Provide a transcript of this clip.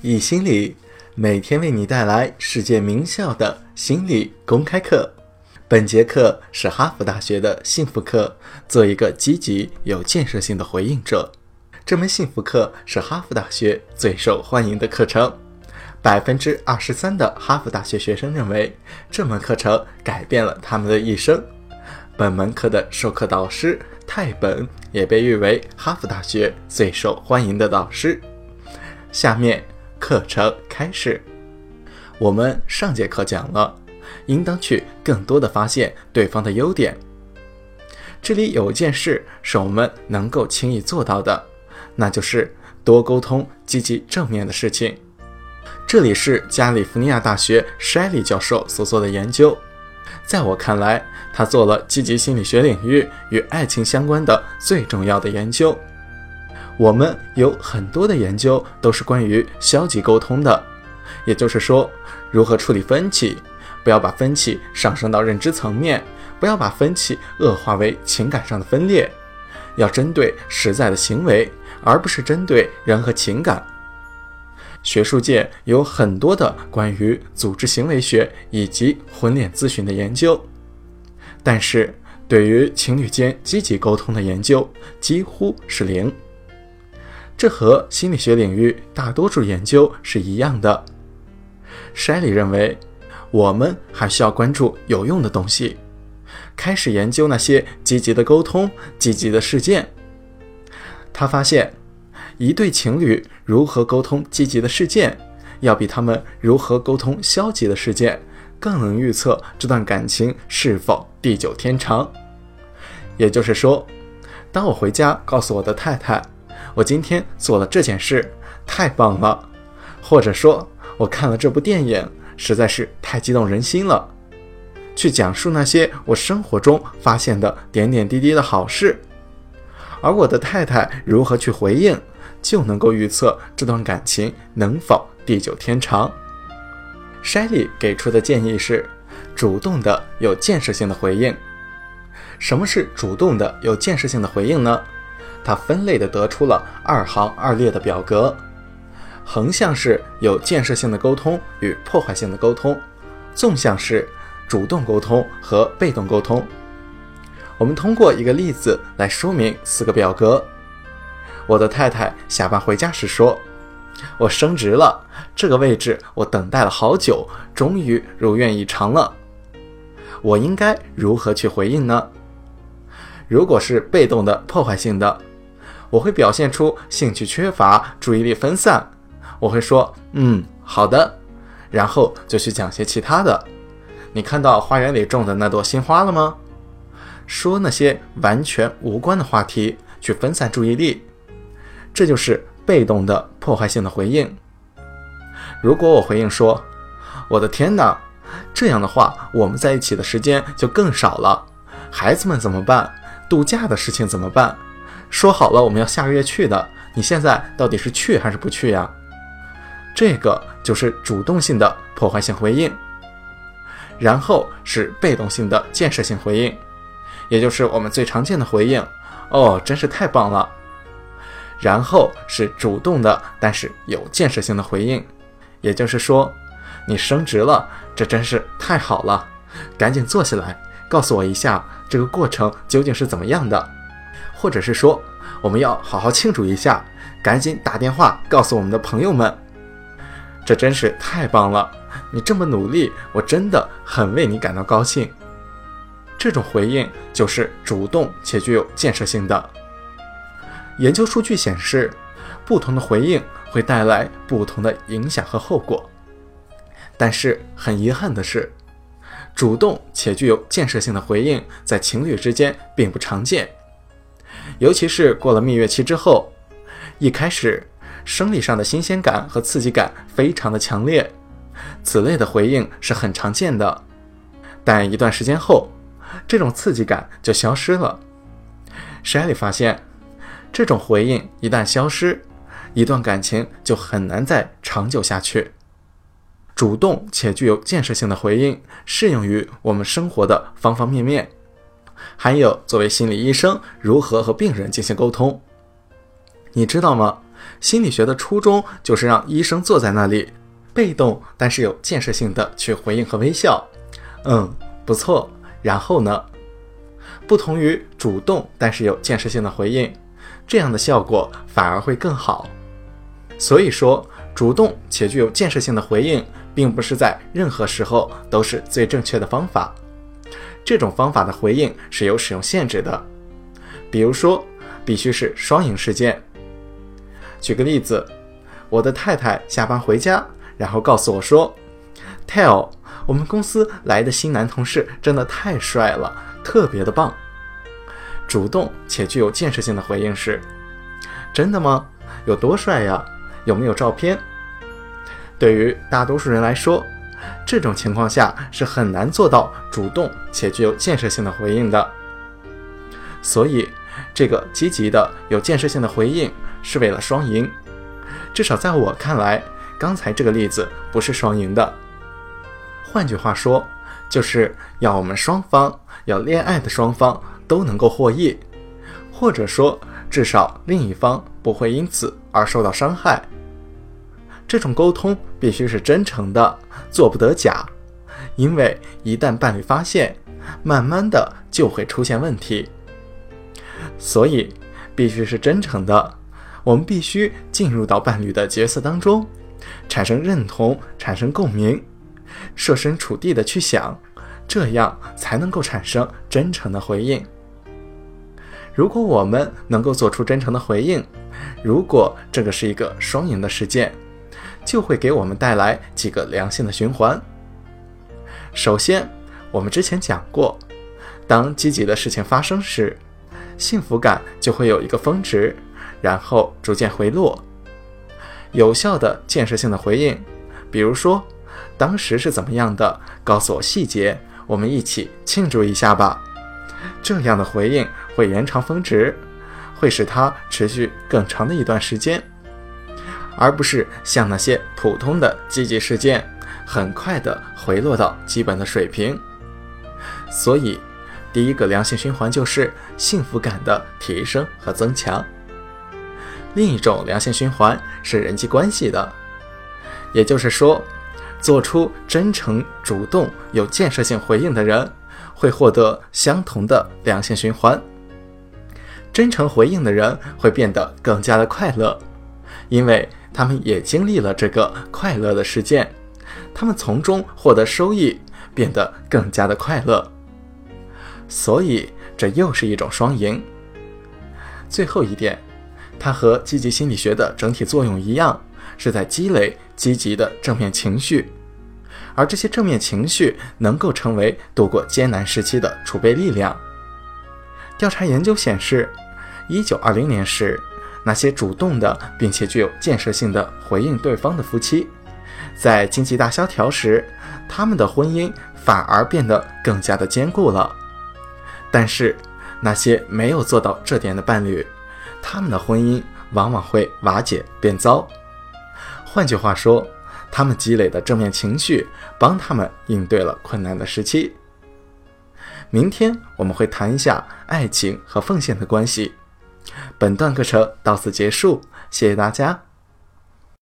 易心理每天为你带来世界名校的心理公开课。本节课是哈佛大学的幸福课，做一个积极有建设性的回应者。这门幸福课是哈佛大学最受欢迎的课程，百分之二十三的哈佛大学学生认为这门课程改变了他们的一生。本门课的授课导师泰本也被誉为哈佛大学最受欢迎的导师。下面课程开始。我们上节课讲了，应当去更多的发现对方的优点。这里有一件事是我们能够轻易做到的，那就是多沟通积极正面的事情。这里是加利福尼亚大学筛利教授所做的研究。在我看来，他做了积极心理学领域与爱情相关的最重要的研究。我们有很多的研究都是关于消极沟通的，也就是说，如何处理分歧，不要把分歧上升到认知层面，不要把分歧恶化为情感上的分裂，要针对实在的行为，而不是针对人和情感。学术界有很多的关于组织行为学以及婚恋咨询的研究，但是对于情侣间积极沟通的研究几乎是零。这和心理学领域大多数研究是一样的。筛里认为，我们还需要关注有用的东西，开始研究那些积极的沟通、积极的事件。他发现，一对情侣如何沟通积极的事件，要比他们如何沟通消极的事件更能预测这段感情是否地久天长。也就是说，当我回家告诉我的太太。我今天做了这件事，太棒了，或者说，我看了这部电影，实在是太激动人心了。去讲述那些我生活中发现的点点滴滴的好事，而我的太太如何去回应，就能够预测这段感情能否地久天长。筛利给出的建议是，主动的、有建设性的回应。什么是主动的、有建设性的回应呢？他分类的得出了二行二列的表格，横向是有建设性的沟通与破坏性的沟通，纵向是主动沟通和被动沟通。我们通过一个例子来说明四个表格。我的太太下班回家时说：“我升职了，这个位置我等待了好久，终于如愿以偿了。”我应该如何去回应呢？如果是被动的、破坏性的。我会表现出兴趣缺乏、注意力分散。我会说：“嗯，好的。”然后就去讲些其他的。你看到花园里种的那朵新花了吗？说那些完全无关的话题，去分散注意力。这就是被动的破坏性的回应。如果我回应说：“我的天哪，这样的话，我们在一起的时间就更少了。孩子们怎么办？度假的事情怎么办？”说好了我们要下个月去的，你现在到底是去还是不去呀？这个就是主动性的破坏性回应，然后是被动性的建设性回应，也就是我们最常见的回应。哦，真是太棒了。然后是主动的，但是有建设性的回应，也就是说，你升职了，这真是太好了。赶紧坐下来，告诉我一下这个过程究竟是怎么样的。或者是说，我们要好好庆祝一下，赶紧打电话告诉我们的朋友们，这真是太棒了！你这么努力，我真的很为你感到高兴。这种回应就是主动且具有建设性的。研究数据显示，不同的回应会带来不同的影响和后果。但是很遗憾的是，主动且具有建设性的回应在情侣之间并不常见。尤其是过了蜜月期之后，一开始生理上的新鲜感和刺激感非常的强烈，此类的回应是很常见的。但一段时间后，这种刺激感就消失了。筛里发现，这种回应一旦消失，一段感情就很难再长久下去。主动且具有建设性的回应适用于我们生活的方方面面。还有，作为心理医生，如何和病人进行沟通？你知道吗？心理学的初衷就是让医生坐在那里，被动但是有建设性的去回应和微笑。嗯，不错。然后呢？不同于主动但是有建设性的回应，这样的效果反而会更好。所以说，主动且具有建设性的回应，并不是在任何时候都是最正确的方法。这种方法的回应是有使用限制的，比如说，必须是双赢事件。举个例子，我的太太下班回家，然后告诉我说：“Tell，我们公司来的新男同事真的太帅了，特别的棒。”主动且具有建设性的回应是：“真的吗？有多帅呀？有没有照片？”对于大多数人来说，这种情况下是很难做到主动且具有建设性的回应的。所以，这个积极的、有建设性的回应。是为了双赢，至少在我看来，刚才这个例子不是双赢的。换句话说，就是要我们双方，要恋爱的双方都能够获益，或者说至少另一方不会因此而受到伤害。这种沟通必须是真诚的，做不得假，因为一旦伴侣发现，慢慢的就会出现问题。所以必须是真诚的。我们必须进入到伴侣的角色当中，产生认同，产生共鸣，设身处地的去想，这样才能够产生真诚的回应。如果我们能够做出真诚的回应，如果这个是一个双赢的事件，就会给我们带来几个良性的循环。首先，我们之前讲过，当积极的事情发生时，幸福感就会有一个峰值。然后逐渐回落，有效的建设性的回应，比如说当时是怎么样的，告诉我细节，我们一起庆祝一下吧。这样的回应会延长峰值，会使它持续更长的一段时间，而不是像那些普通的积极事件，很快的回落到基本的水平。所以，第一个良性循环就是幸福感的提升和增强。另一种良性循环是人际关系的，也就是说，做出真诚、主动、有建设性回应的人，会获得相同的良性循环。真诚回应的人会变得更加的快乐，因为他们也经历了这个快乐的事件，他们从中获得收益，变得更加的快乐。所以，这又是一种双赢。最后一点。它和积极心理学的整体作用一样，是在积累积极的正面情绪，而这些正面情绪能够成为度过艰难时期的储备力量。调查研究显示，一九二零年时，那些主动的并且具有建设性的回应对方的夫妻，在经济大萧条时，他们的婚姻反而变得更加的坚固了。但是，那些没有做到这点的伴侣，他们的婚姻往往会瓦解变糟。换句话说，他们积累的正面情绪帮他们应对了困难的时期。明天我们会谈一下爱情和奉献的关系。本段课程到此结束，谢谢大家。